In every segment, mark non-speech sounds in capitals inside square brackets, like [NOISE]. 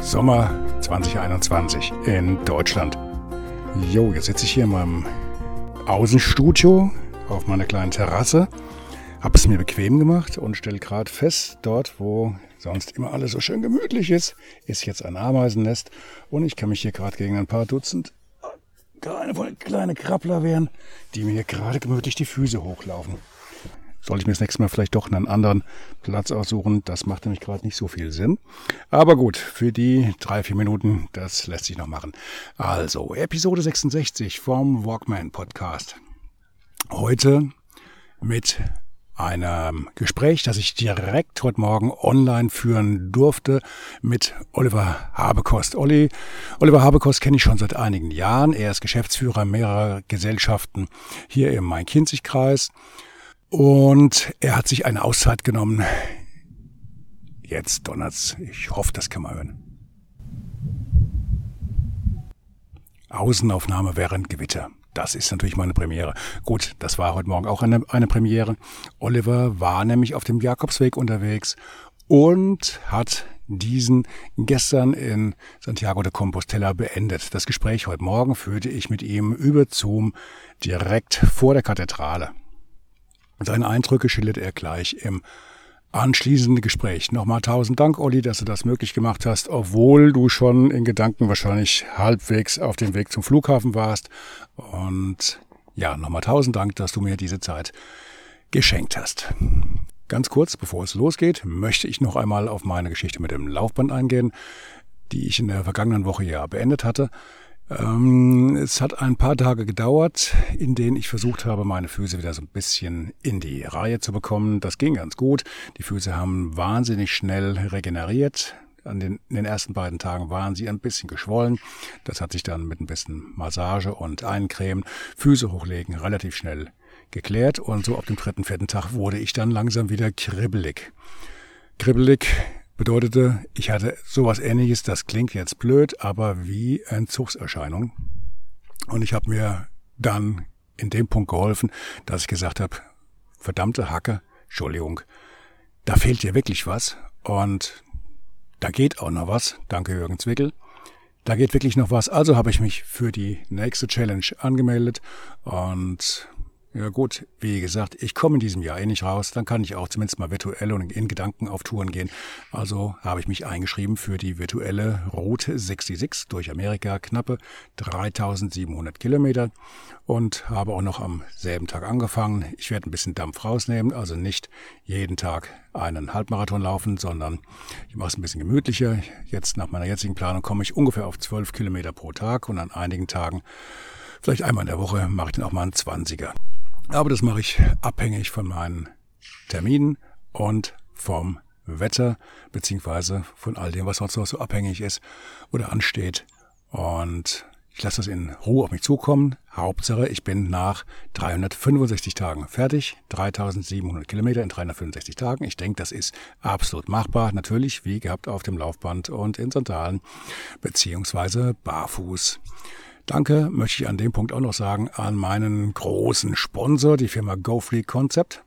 Sommer 2021 in Deutschland. Jo, jetzt sitze ich hier in meinem Außenstudio auf meiner kleinen Terrasse, habe es mir bequem gemacht und stelle gerade fest, dort wo sonst immer alles so schön gemütlich ist, ist jetzt ein Ameisennest und ich kann mich hier gerade gegen ein paar Dutzend kleine, kleine Krabbler wehren, die mir gerade gemütlich die Füße hochlaufen. Sollte ich mir das nächste Mal vielleicht doch einen anderen Platz aussuchen. Das macht nämlich gerade nicht so viel Sinn. Aber gut, für die drei, vier Minuten, das lässt sich noch machen. Also, Episode 66 vom Walkman Podcast. Heute mit einem Gespräch, das ich direkt heute Morgen online führen durfte mit Oliver Habekost. Olli, Oliver Habekost kenne ich schon seit einigen Jahren. Er ist Geschäftsführer mehrerer Gesellschaften hier im Main-Kinzig-Kreis. Und er hat sich eine Auszeit genommen. Jetzt donnert's. Ich hoffe, das kann man hören. Außenaufnahme während Gewitter. Das ist natürlich meine Premiere. Gut, das war heute Morgen auch eine, eine Premiere. Oliver war nämlich auf dem Jakobsweg unterwegs und hat diesen gestern in Santiago de Compostela beendet. Das Gespräch heute Morgen führte ich mit ihm über Zoom direkt vor der Kathedrale. Seine Eindrücke schildert er gleich im anschließenden Gespräch. Nochmal tausend Dank, Olli, dass du das möglich gemacht hast, obwohl du schon in Gedanken wahrscheinlich halbwegs auf dem Weg zum Flughafen warst. Und ja, nochmal tausend Dank, dass du mir diese Zeit geschenkt hast. Ganz kurz, bevor es losgeht, möchte ich noch einmal auf meine Geschichte mit dem Laufband eingehen, die ich in der vergangenen Woche ja beendet hatte. Ähm, es hat ein paar Tage gedauert, in denen ich versucht habe, meine Füße wieder so ein bisschen in die Reihe zu bekommen. Das ging ganz gut. Die Füße haben wahnsinnig schnell regeneriert. An den, in den ersten beiden Tagen waren sie ein bisschen geschwollen. Das hat sich dann mit ein bisschen Massage und Eincremen, Füße hochlegen, relativ schnell geklärt. Und so ab dem dritten, vierten Tag wurde ich dann langsam wieder kribbelig. Kribbelig bedeutete, ich hatte sowas ähnliches, das klingt jetzt blöd, aber wie Entzugserscheinung. Und ich habe mir dann in dem Punkt geholfen, dass ich gesagt habe, verdammte Hacke, Entschuldigung, da fehlt dir wirklich was und da geht auch noch was. Danke Jürgen Zwickel. Da geht wirklich noch was. Also habe ich mich für die nächste Challenge angemeldet und ja gut, wie gesagt, ich komme in diesem Jahr eh nicht raus, dann kann ich auch zumindest mal virtuell und in Gedanken auf Touren gehen. Also habe ich mich eingeschrieben für die virtuelle Route 66 durch Amerika, knappe 3700 Kilometer und habe auch noch am selben Tag angefangen. Ich werde ein bisschen Dampf rausnehmen, also nicht jeden Tag einen Halbmarathon laufen, sondern ich mache es ein bisschen gemütlicher. Jetzt nach meiner jetzigen Planung komme ich ungefähr auf 12 Kilometer pro Tag und an einigen Tagen Vielleicht einmal in der Woche mache ich dann auch mal einen 20er. Aber das mache ich abhängig von meinen Terminen und vom Wetter, beziehungsweise von all dem, was sonst noch so abhängig ist oder ansteht. Und ich lasse das in Ruhe auf mich zukommen. Hauptsache, ich bin nach 365 Tagen fertig. 3700 Kilometer in 365 Tagen. Ich denke, das ist absolut machbar. Natürlich, wie gehabt, auf dem Laufband und in Sandalen, beziehungsweise barfuß. Danke möchte ich an dem Punkt auch noch sagen an meinen großen Sponsor, die Firma GoFleet Concept,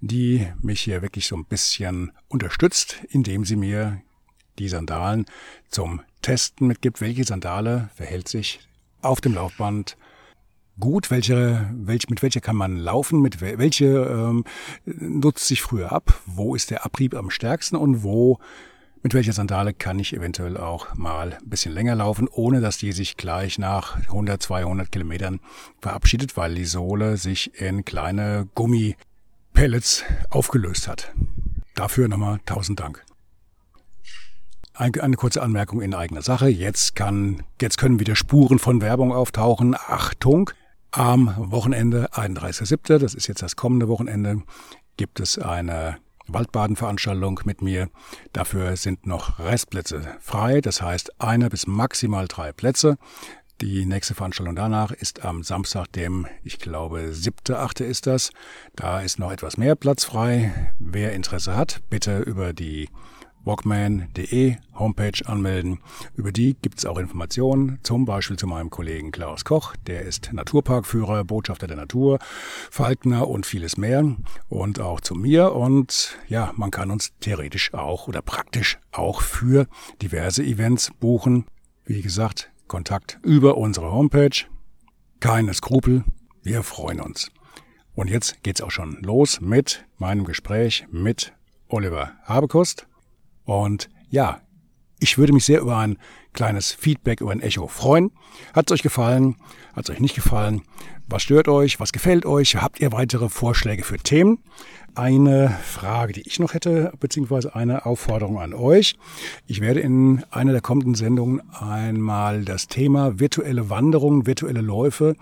die mich hier wirklich so ein bisschen unterstützt, indem sie mir die Sandalen zum Testen mitgibt. Welche Sandale verhält sich auf dem Laufband gut, welche, welche, mit welcher kann man laufen, mit welche ähm, nutzt sich früher ab, wo ist der Abrieb am stärksten und wo mit welcher Sandale kann ich eventuell auch mal ein bisschen länger laufen, ohne dass die sich gleich nach 100, 200 Kilometern verabschiedet, weil die Sohle sich in kleine Gummipellets aufgelöst hat. Dafür nochmal tausend Dank. eine kurze Anmerkung in eigener Sache. Jetzt kann, jetzt können wieder Spuren von Werbung auftauchen. Achtung! Am Wochenende, 31.07., das ist jetzt das kommende Wochenende, gibt es eine Waldbadenveranstaltung mit mir. Dafür sind noch Restplätze frei, das heißt einer bis maximal drei Plätze. Die nächste Veranstaltung danach ist am Samstag, dem, ich glaube, siebte, achte ist das. Da ist noch etwas mehr Platz frei. Wer Interesse hat, bitte über die walkman.de Homepage anmelden. Über die gibt es auch Informationen, zum Beispiel zu meinem Kollegen Klaus Koch, der ist Naturparkführer, Botschafter der Natur, Falkner und vieles mehr und auch zu mir und ja, man kann uns theoretisch auch oder praktisch auch für diverse Events buchen. Wie gesagt, Kontakt über unsere Homepage. Keine Skrupel, wir freuen uns. Und jetzt geht's auch schon los mit meinem Gespräch mit Oliver Habekost. Und ja, ich würde mich sehr über ein kleines Feedback, über ein Echo freuen. Hat es euch gefallen? Hat es euch nicht gefallen? Was stört euch? Was gefällt euch? Habt ihr weitere Vorschläge für Themen? Eine Frage, die ich noch hätte, beziehungsweise eine Aufforderung an euch. Ich werde in einer der kommenden Sendungen einmal das Thema virtuelle Wanderungen, virtuelle Läufe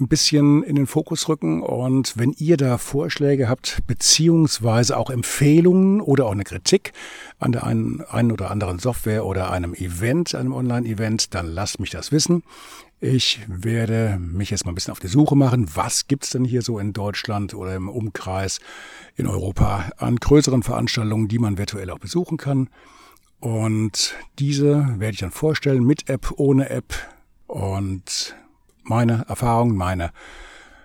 ein bisschen in den Fokus rücken. Und wenn ihr da Vorschläge habt, beziehungsweise auch Empfehlungen oder auch eine Kritik an der einen, einen oder anderen Software oder einem Event, einem Online-Event, dann lasst mich das wissen. Ich werde mich jetzt mal ein bisschen auf die Suche machen. Was gibt's denn hier so in Deutschland oder im Umkreis in Europa an größeren Veranstaltungen, die man virtuell auch besuchen kann? Und diese werde ich dann vorstellen mit App, ohne App. Und meine Erfahrungen, meine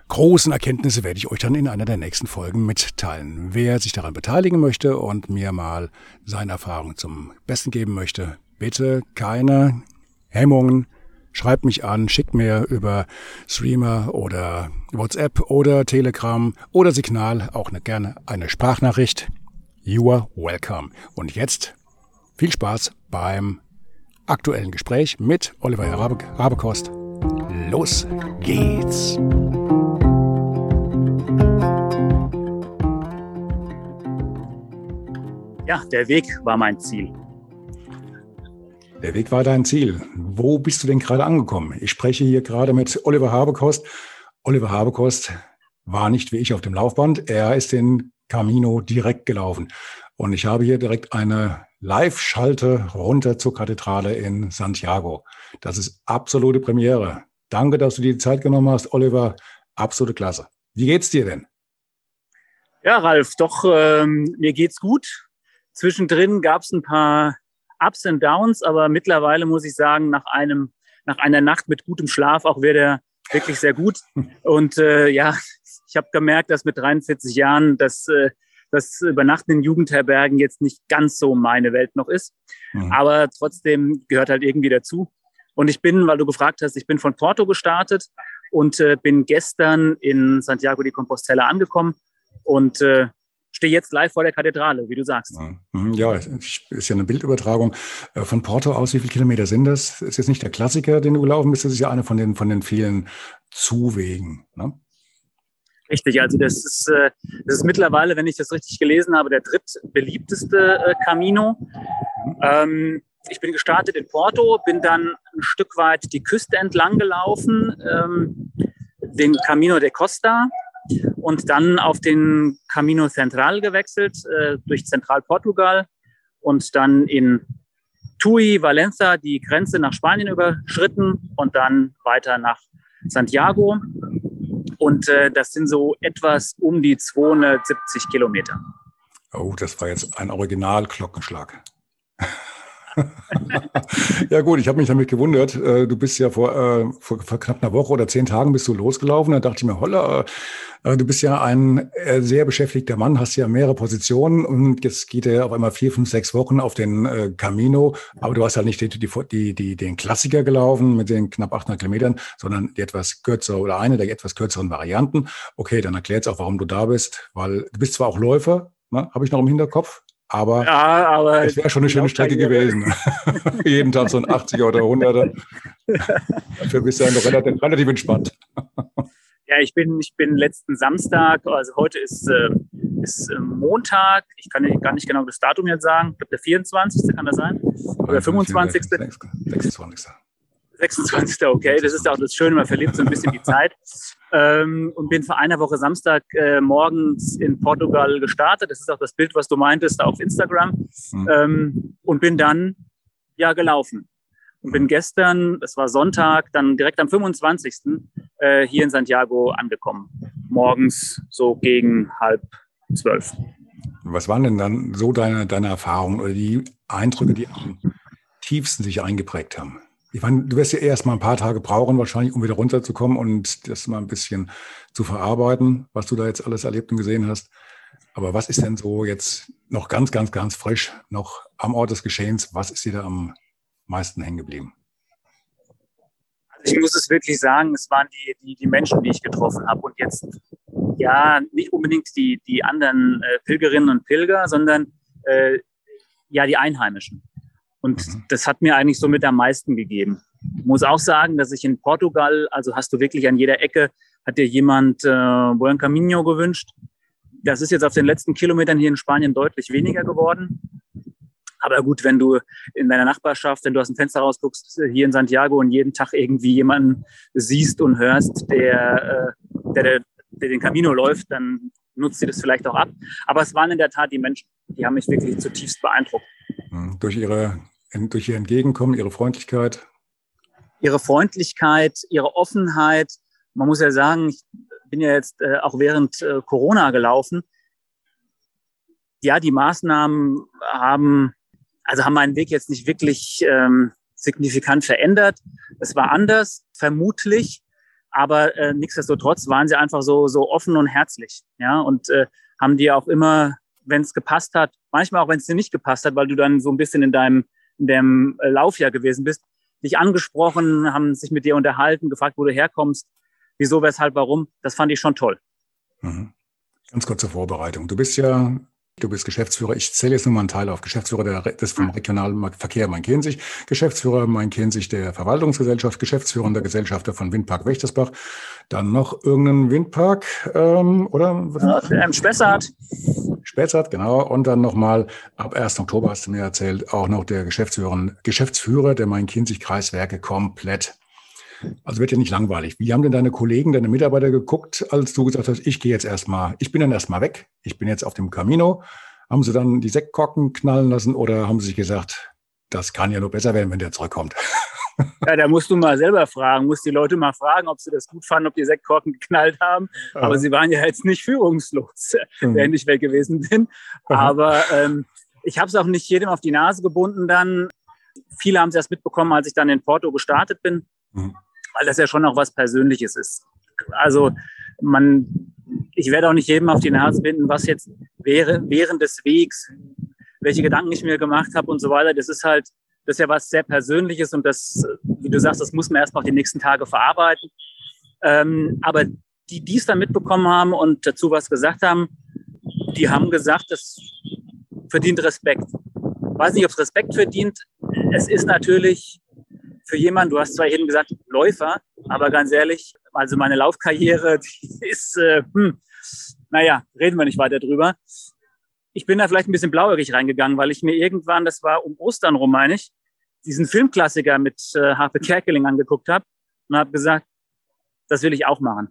großen Erkenntnisse werde ich euch dann in einer der nächsten Folgen mitteilen. Wer sich daran beteiligen möchte und mir mal seine Erfahrungen zum Besten geben möchte, bitte keine Hemmungen. Schreibt mich an, schickt mir über Streamer oder WhatsApp oder Telegram oder Signal auch eine, gerne eine Sprachnachricht. You are welcome. Und jetzt viel Spaß beim aktuellen Gespräch mit Oliver Rabekost. Los geht's! Ja, der Weg war mein Ziel. Der Weg war dein Ziel. Wo bist du denn gerade angekommen? Ich spreche hier gerade mit Oliver Habekost. Oliver Habekost war nicht wie ich auf dem Laufband. Er ist den Camino direkt gelaufen. Und ich habe hier direkt eine Live-Schalte runter zur Kathedrale in Santiago. Das ist absolute Premiere. Danke, dass du dir die Zeit genommen hast, Oliver. Absolute Klasse. Wie geht's dir denn? Ja, Ralf, doch, ähm, mir geht's gut. Zwischendrin gab es ein paar Ups und Downs, aber mittlerweile muss ich sagen, nach einem, nach einer Nacht mit gutem Schlaf auch wird er wirklich sehr gut. [LAUGHS] Und äh, ja, ich habe gemerkt, dass mit 43 Jahren das, äh, das Übernachten in Jugendherbergen jetzt nicht ganz so meine Welt noch ist. Mhm. Aber trotzdem gehört halt irgendwie dazu. Und ich bin, weil du gefragt hast, ich bin von Porto gestartet und äh, bin gestern in Santiago de Compostela angekommen und äh, stehe jetzt live vor der Kathedrale, wie du sagst. Mhm. Ja, ist ja eine Bildübertragung äh, von Porto aus. Wie viele Kilometer sind das? Ist jetzt nicht der Klassiker, den du gelaufen bist, das ist ja einer von den, von den vielen Zuwegen. Ne? Richtig, also das ist, äh, das ist mittlerweile, wenn ich das richtig gelesen habe, der drittbeliebteste äh, Camino. Mhm. Ähm, ich bin gestartet in Porto, bin dann ein Stück weit die Küste entlang gelaufen, ähm, den Camino de Costa und dann auf den Camino Central gewechselt, äh, durch Zentralportugal und dann in Tui, Valencia die Grenze nach Spanien überschritten und dann weiter nach Santiago. Und äh, das sind so etwas um die 270 Kilometer. Oh, das war jetzt ein Original-Glockenschlag. [LAUGHS] ja gut, ich habe mich damit gewundert. Äh, du bist ja vor, äh, vor, vor, knapp einer Woche oder zehn Tagen bist du losgelaufen. Da dachte ich mir, holla, äh, du bist ja ein sehr beschäftigter Mann, hast ja mehrere Positionen und jetzt geht er auf einmal vier, fünf, sechs Wochen auf den Camino. Aber du hast halt nicht die, die, die, den Klassiker gelaufen mit den knapp 800 Kilometern, sondern die etwas kürzere oder eine der etwas kürzeren Varianten. Okay, dann erklärt es auch, warum du da bist, weil du bist zwar auch Läufer, ne, habe ich noch im Hinterkopf, aber, ja, aber es wäre schon eine schöne Strecke gewesen. [LAUGHS] Jeden Tag so ein 80er oder 100er. Dafür bist du ja noch relativ, relativ entspannt. ja, ich bin, ich bin letzten Samstag, also heute ist äh, ist äh, Montag, ich kann gar nicht genau das Datum jetzt sagen, ich glaube der 24. kann das sein? Oder 25. 26. 26. Okay, das ist auch das Schöne, man verliert so ein bisschen die Zeit. Ähm, und bin vor einer Woche Samstag äh, morgens in Portugal gestartet. Das ist auch das Bild, was du meintest, auf Instagram. Mhm. Ähm, und bin dann ja gelaufen. Und bin gestern, das war Sonntag, dann direkt am 25. Äh, hier in Santiago angekommen. Morgens so gegen halb zwölf. Was waren denn dann so deine, deine Erfahrungen oder die Eindrücke, die am tiefsten sich eingeprägt haben? Ich meine, du wirst ja erst mal ein paar Tage brauchen, wahrscheinlich, um wieder runterzukommen und das mal ein bisschen zu verarbeiten, was du da jetzt alles erlebt und gesehen hast. Aber was ist denn so jetzt noch ganz, ganz, ganz frisch, noch am Ort des Geschehens? Was ist dir da am meisten hängen geblieben? Also ich muss es wirklich sagen, es waren die, die, die Menschen, die ich getroffen habe. Und jetzt, ja, nicht unbedingt die, die anderen äh, Pilgerinnen und Pilger, sondern äh, ja, die Einheimischen. Und mhm. das hat mir eigentlich so mit am meisten gegeben. Ich muss auch sagen, dass ich in Portugal, also hast du wirklich an jeder Ecke, hat dir jemand äh, Buen Camino gewünscht. Das ist jetzt auf den letzten Kilometern hier in Spanien deutlich weniger geworden. Aber gut, wenn du in deiner Nachbarschaft, wenn du aus dem Fenster rausguckst, hier in Santiago und jeden Tag irgendwie jemanden siehst und hörst, der, äh, der, der den Camino läuft, dann nutzt sie das vielleicht auch ab. Aber es waren in der Tat die Menschen, die haben mich wirklich zutiefst beeindruckt. Hm, durch ihre durch ihr Entgegenkommen, ihre Freundlichkeit? Ihre Freundlichkeit, ihre Offenheit. Man muss ja sagen, ich bin ja jetzt äh, auch während äh, Corona gelaufen. Ja, die Maßnahmen haben, also haben meinen Weg jetzt nicht wirklich ähm, signifikant verändert. Es war anders, vermutlich, aber äh, nichtsdestotrotz waren sie einfach so, so offen und herzlich. Ja, und äh, haben dir auch immer, wenn es gepasst hat, manchmal auch wenn es dir nicht gepasst hat, weil du dann so ein bisschen in deinem in dem äh, Laufjahr gewesen bist, dich angesprochen, haben sich mit dir unterhalten, gefragt, wo du herkommst, wieso, weshalb, warum. Das fand ich schon toll. Mhm. Ganz kurze Vorbereitung. Du bist ja Du bist Geschäftsführer, ich zähle jetzt nur mal einen Teil auf, Geschäftsführer der, des vom regionalen Verkehr Main-Kinzig, Geschäftsführer Main-Kinzig der Verwaltungsgesellschaft, Geschäftsführer der Gesellschafter von Windpark Wächtersbach, dann noch irgendeinen Windpark, ähm, oder? Ja, Spessart. Spessart, genau. Und dann nochmal ab 1. Oktober hast du mir erzählt, auch noch der Geschäftsführer, Geschäftsführer der Main-Kinzig-Kreiswerke komplett. Also wird ja nicht langweilig. Wie haben denn deine Kollegen, deine Mitarbeiter geguckt, als du gesagt hast, ich gehe jetzt erstmal, ich bin dann erstmal weg, ich bin jetzt auf dem Camino. Haben sie dann die Sektkorken knallen lassen oder haben sie sich gesagt, das kann ja nur besser werden, wenn der zurückkommt? [LAUGHS] Ja, da musst du mal selber fragen, musst die Leute mal fragen, ob sie das gut fanden, ob die Sektkorken geknallt haben. Aber sie waren ja jetzt nicht führungslos, mhm. wenn ich weg gewesen bin. Aber ähm, ich habe es auch nicht jedem auf die Nase gebunden dann. Viele haben es erst mitbekommen, als ich dann in Porto gestartet bin. Mhm weil das ja schon auch was Persönliches ist. Also man, ich werde auch nicht jedem auf die Nase binden, was jetzt wäre während des Wegs, welche Gedanken ich mir gemacht habe und so weiter. Das ist halt, das ist ja was sehr Persönliches und das, wie du sagst, das muss man erst noch die nächsten Tage verarbeiten. Ähm, aber die, die es dann mitbekommen haben und dazu was gesagt haben, die haben gesagt, das verdient Respekt. Ich weiß nicht, ob es Respekt verdient. Es ist natürlich für jemanden, du hast zwar eben gesagt Läufer, aber ganz ehrlich, also meine Laufkarriere, [LAUGHS] die ist, äh, hm, naja, reden wir nicht weiter drüber. Ich bin da vielleicht ein bisschen blauäugig reingegangen, weil ich mir irgendwann, das war um Ostern rum, meine ich, diesen Filmklassiker mit äh, Harpe Kerkeling angeguckt habe und habe gesagt, das will ich auch machen.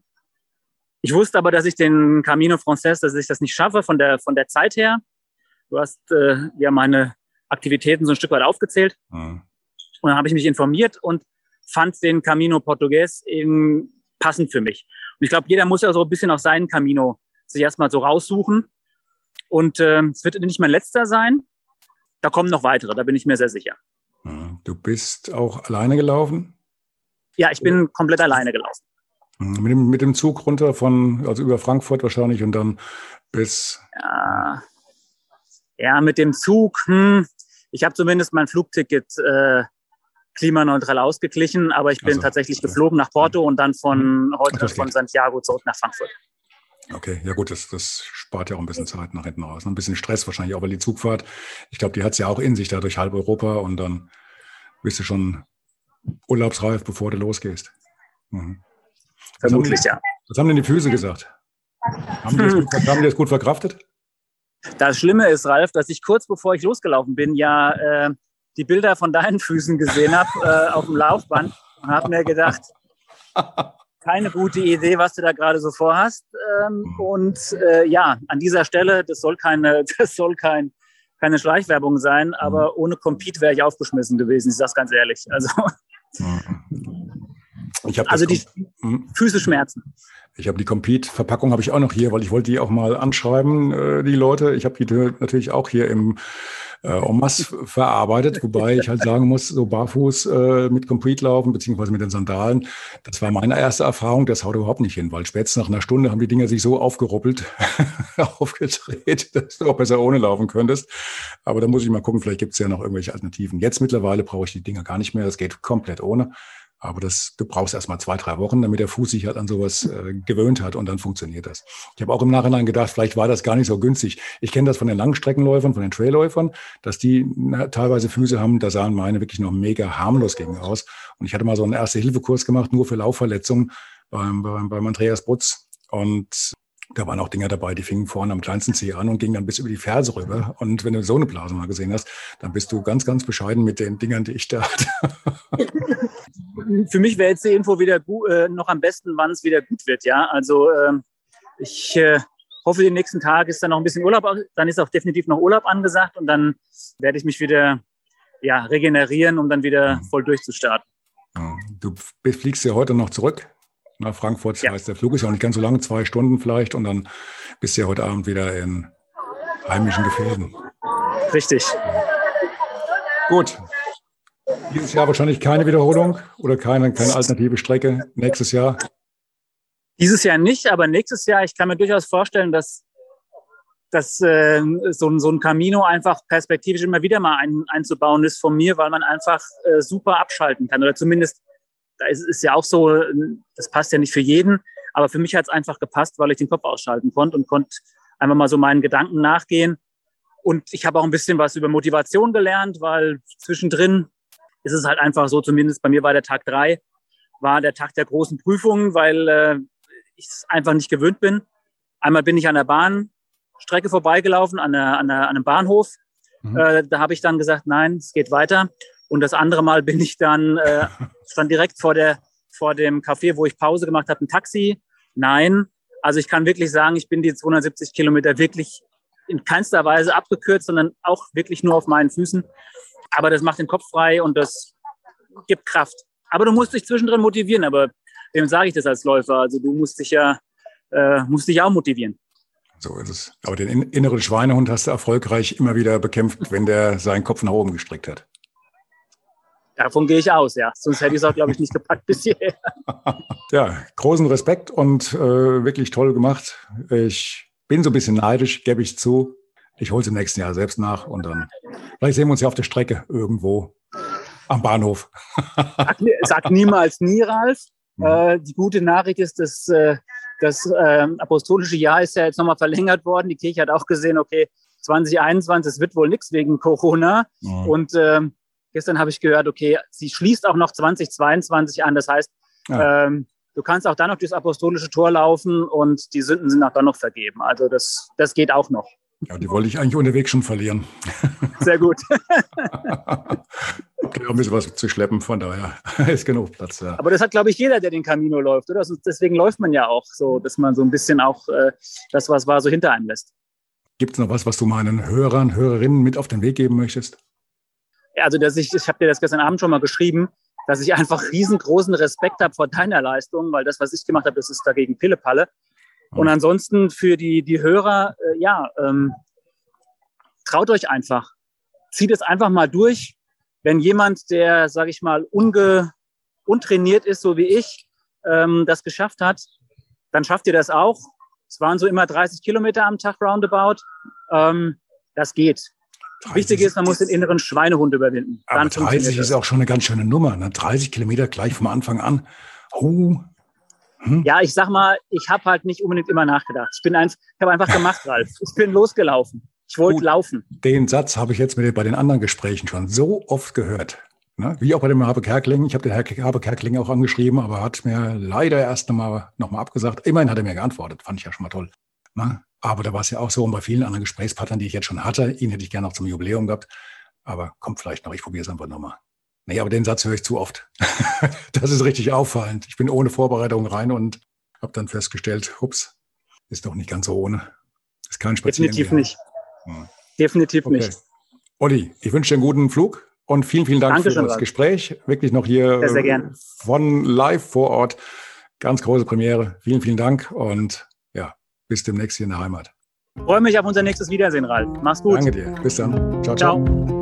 Ich wusste aber, dass ich den Camino Frances, dass ich das nicht schaffe von der, von der Zeit her. Du hast äh, ja meine Aktivitäten so ein Stück weit aufgezählt. Mhm. Und dann habe ich mich informiert und fand den Camino Portugues eben passend für mich. Und ich glaube, jeder muss ja so ein bisschen auf seinen Camino sich erstmal so raussuchen. Und äh, es wird nicht mein letzter sein. Da kommen noch weitere, da bin ich mir sehr sicher. Mhm. Du bist auch alleine gelaufen? Ja, ich bin komplett alleine gelaufen. Mhm. Mit dem, mit dem Zug runter von, also über Frankfurt wahrscheinlich und dann bis. Ja, ja mit dem Zug. Hm, ich habe zumindest mein Flugticket äh, klimaneutral ausgeglichen, aber ich bin also, tatsächlich geflogen nach Porto und dann von mhm. heute von Santiago zurück nach Frankfurt. Okay, ja gut, das, das spart ja auch ein bisschen Zeit nach hinten raus. Ein bisschen Stress wahrscheinlich auch, weil die Zugfahrt, ich glaube, die hat es ja auch in sich da durch halb Europa und dann bist du schon urlaubsreif, bevor du losgehst. Mhm. Vermutlich, haben, ja. Was haben denn die Füße gesagt? Haben die, das gut, haben die das gut verkraftet? Das Schlimme ist, Ralf, dass ich kurz bevor ich losgelaufen bin, ja äh, die Bilder von deinen Füßen gesehen habe äh, auf dem Laufband und habe mir gedacht, keine gute Idee, was du da gerade so vorhast. Ähm, und äh, ja, an dieser Stelle, das soll keine, [LAUGHS] das soll kein, keine Schleichwerbung sein, aber mhm. ohne Compete wäre ich aufgeschmissen gewesen, ich sage ganz ehrlich. Also, also die hm? Füße schmerzen. Ich habe die Compete-Verpackung habe ich auch noch hier, weil ich wollte die auch mal anschreiben, äh, die Leute. Ich habe die natürlich auch hier im äh, masse verarbeitet, wobei ich halt sagen muss, so barfuß äh, mit Compete laufen, beziehungsweise mit den Sandalen, das war meine erste Erfahrung, das haut überhaupt nicht hin, weil spätestens nach einer Stunde haben die Dinger sich so aufgeruppelt, [LAUGHS] aufgedreht, dass du auch besser ohne laufen könntest. Aber da muss ich mal gucken, vielleicht gibt es ja noch irgendwelche Alternativen. Jetzt mittlerweile brauche ich die Dinger gar nicht mehr, das geht komplett ohne. Aber das, du brauchst erst mal zwei, drei Wochen, damit der Fuß sich halt an sowas äh, gewöhnt hat und dann funktioniert das. Ich habe auch im Nachhinein gedacht, vielleicht war das gar nicht so günstig. Ich kenne das von den Langstreckenläufern, von den Trailläufern, dass die na, teilweise Füße haben, da sahen meine wirklich noch mega harmlos gegen aus. Und ich hatte mal so einen Erste-Hilfe-Kurs gemacht, nur für Laufverletzungen beim, beim, beim Andreas Butz. Und da waren auch Dinger dabei, die fingen vorne am kleinsten Zeh an und gingen dann bis über die Ferse rüber. Und wenn du so eine Blase mal gesehen hast, dann bist du ganz, ganz bescheiden mit den Dingern, die ich da hatte. Für mich wäre jetzt die Info wieder äh, noch am besten, wann es wieder gut wird. Ja, also äh, ich äh, hoffe, die nächsten Tage ist dann noch ein bisschen Urlaub. Dann ist auch definitiv noch Urlaub angesagt und dann werde ich mich wieder ja, regenerieren, um dann wieder mhm. voll durchzustarten. Du fliegst ja heute noch zurück nach Frankfurt. Ja. heißt, der Flug ist ja auch nicht ganz so lang, zwei Stunden vielleicht. Und dann bist du ja heute Abend wieder in heimischen Gefilden. Richtig. Gut. Dieses Jahr wahrscheinlich keine Wiederholung oder keine, keine alternative Strecke. Nächstes Jahr? Dieses Jahr nicht, aber nächstes Jahr, ich kann mir durchaus vorstellen, dass, dass äh, so, so ein Camino einfach perspektivisch immer wieder mal ein, einzubauen ist von mir, weil man einfach äh, super abschalten kann oder zumindest da ist es ja auch so, das passt ja nicht für jeden, aber für mich hat es einfach gepasst, weil ich den Kopf ausschalten konnte und konnte einfach mal so meinen Gedanken nachgehen. Und ich habe auch ein bisschen was über Motivation gelernt, weil zwischendrin ist es halt einfach so, zumindest bei mir war der Tag drei, war der Tag der großen Prüfungen, weil äh, ich es einfach nicht gewöhnt bin. Einmal bin ich an der Bahnstrecke vorbeigelaufen, an, der, an, der, an einem Bahnhof. Mhm. Äh, da habe ich dann gesagt, nein, es geht weiter. Und das andere Mal bin ich dann, äh, [LAUGHS] stand direkt vor, der, vor dem Café, wo ich Pause gemacht habe, ein Taxi. Nein. Also ich kann wirklich sagen, ich bin die 270 Kilometer wirklich in keinster Weise abgekürzt, sondern auch wirklich nur auf meinen Füßen. Aber das macht den Kopf frei und das gibt Kraft. Aber du musst dich zwischendrin motivieren. Aber wem sage ich das als Läufer? Also du musst dich ja, äh, musst dich auch motivieren. So ist es. Aber den inneren Schweinehund hast du erfolgreich immer wieder bekämpft, wenn der seinen Kopf nach oben gestreckt hat. Davon gehe ich aus, ja. Sonst hätte ich es auch, glaube ich, nicht gepackt bis hierher. [LAUGHS] Ja, großen Respekt und äh, wirklich toll gemacht. Ich bin so ein bisschen neidisch, gebe ich zu. Ich hole es im nächsten Jahr selbst nach und dann vielleicht sehen wir uns ja auf der Strecke irgendwo am Bahnhof. [LAUGHS] Sag, sag niemals nie, Ralf. Mhm. Äh, die gute Nachricht ist, dass äh, das äh, apostolische Jahr ist ja jetzt nochmal verlängert worden. Die Kirche hat auch gesehen, okay, 2021, es wird wohl nichts wegen Corona. Mhm. Und ähm, Gestern habe ich gehört, okay, sie schließt auch noch 2022 an. Das heißt, ja. ähm, du kannst auch dann noch durchs apostolische Tor laufen und die Sünden sind auch dann noch vergeben. Also das, das geht auch noch. Ja, die wollte ich eigentlich unterwegs schon verlieren. [LAUGHS] Sehr gut. [LAUGHS] okay, ein bisschen was zu schleppen, von daher [LAUGHS] ist genug Platz. Ja. Aber das hat, glaube ich, jeder, der den Camino läuft, oder? Deswegen läuft man ja auch so, dass man so ein bisschen auch äh, das, was war, so hinter einem lässt. Gibt es noch was, was du meinen Hörern, Hörerinnen mit auf den Weg geben möchtest? Also dass ich, ich habe dir das gestern Abend schon mal geschrieben, dass ich einfach riesengroßen Respekt habe vor deiner Leistung, weil das, was ich gemacht habe, das ist dagegen Pillepalle. Und ansonsten für die, die Hörer, äh, ja, ähm, traut euch einfach. Zieht es einfach mal durch. Wenn jemand, der, sage ich mal, unge, untrainiert ist, so wie ich, ähm, das geschafft hat, dann schafft ihr das auch. Es waren so immer 30 Kilometer am Tag roundabout. Ähm, das geht. Wichtig ist, man muss den inneren Schweinehund überwinden. Aber 30 ist auch schon eine ganz schöne Nummer. Ne? 30 Kilometer gleich vom Anfang an. Oh. Hm? Ja, ich sag mal, ich habe halt nicht unbedingt immer nachgedacht. Ich bin einfach, ich habe einfach gemacht, Ralf. Ich bin losgelaufen. Ich wollte laufen. Den Satz habe ich jetzt mit, bei den anderen Gesprächen schon so oft gehört. Ne? Wie auch bei dem Habe Kerkling. Ich habe den Habe Kerkling auch angeschrieben, aber hat mir leider erst nochmal noch mal abgesagt. Immerhin hat er mir geantwortet. Fand ich ja schon mal toll. Na, aber da war es ja auch so, und bei vielen anderen Gesprächspartnern, die ich jetzt schon hatte, ihn hätte ich gerne auch zum Jubiläum gehabt. Aber kommt vielleicht noch, ich probiere es einfach nochmal. Nee, aber den Satz höre ich zu oft. [LAUGHS] das ist richtig auffallend. Ich bin ohne Vorbereitung rein und habe dann festgestellt, hups, ist doch nicht ganz so ohne. Ist kein Spaziergang. Definitiv nicht. Hm. Definitiv okay. nicht. Olli, ich wünsche dir einen guten Flug und vielen, vielen Dank Dankeschön, für das Gespräch. Wirklich noch hier sehr, sehr von live vor Ort. Ganz große Premiere. Vielen, vielen Dank und ja, bis demnächst hier in der Heimat. Freue mich auf unser nächstes Wiedersehen, Ralf. Mach's gut. Danke dir. Bis dann. ciao. ciao. ciao.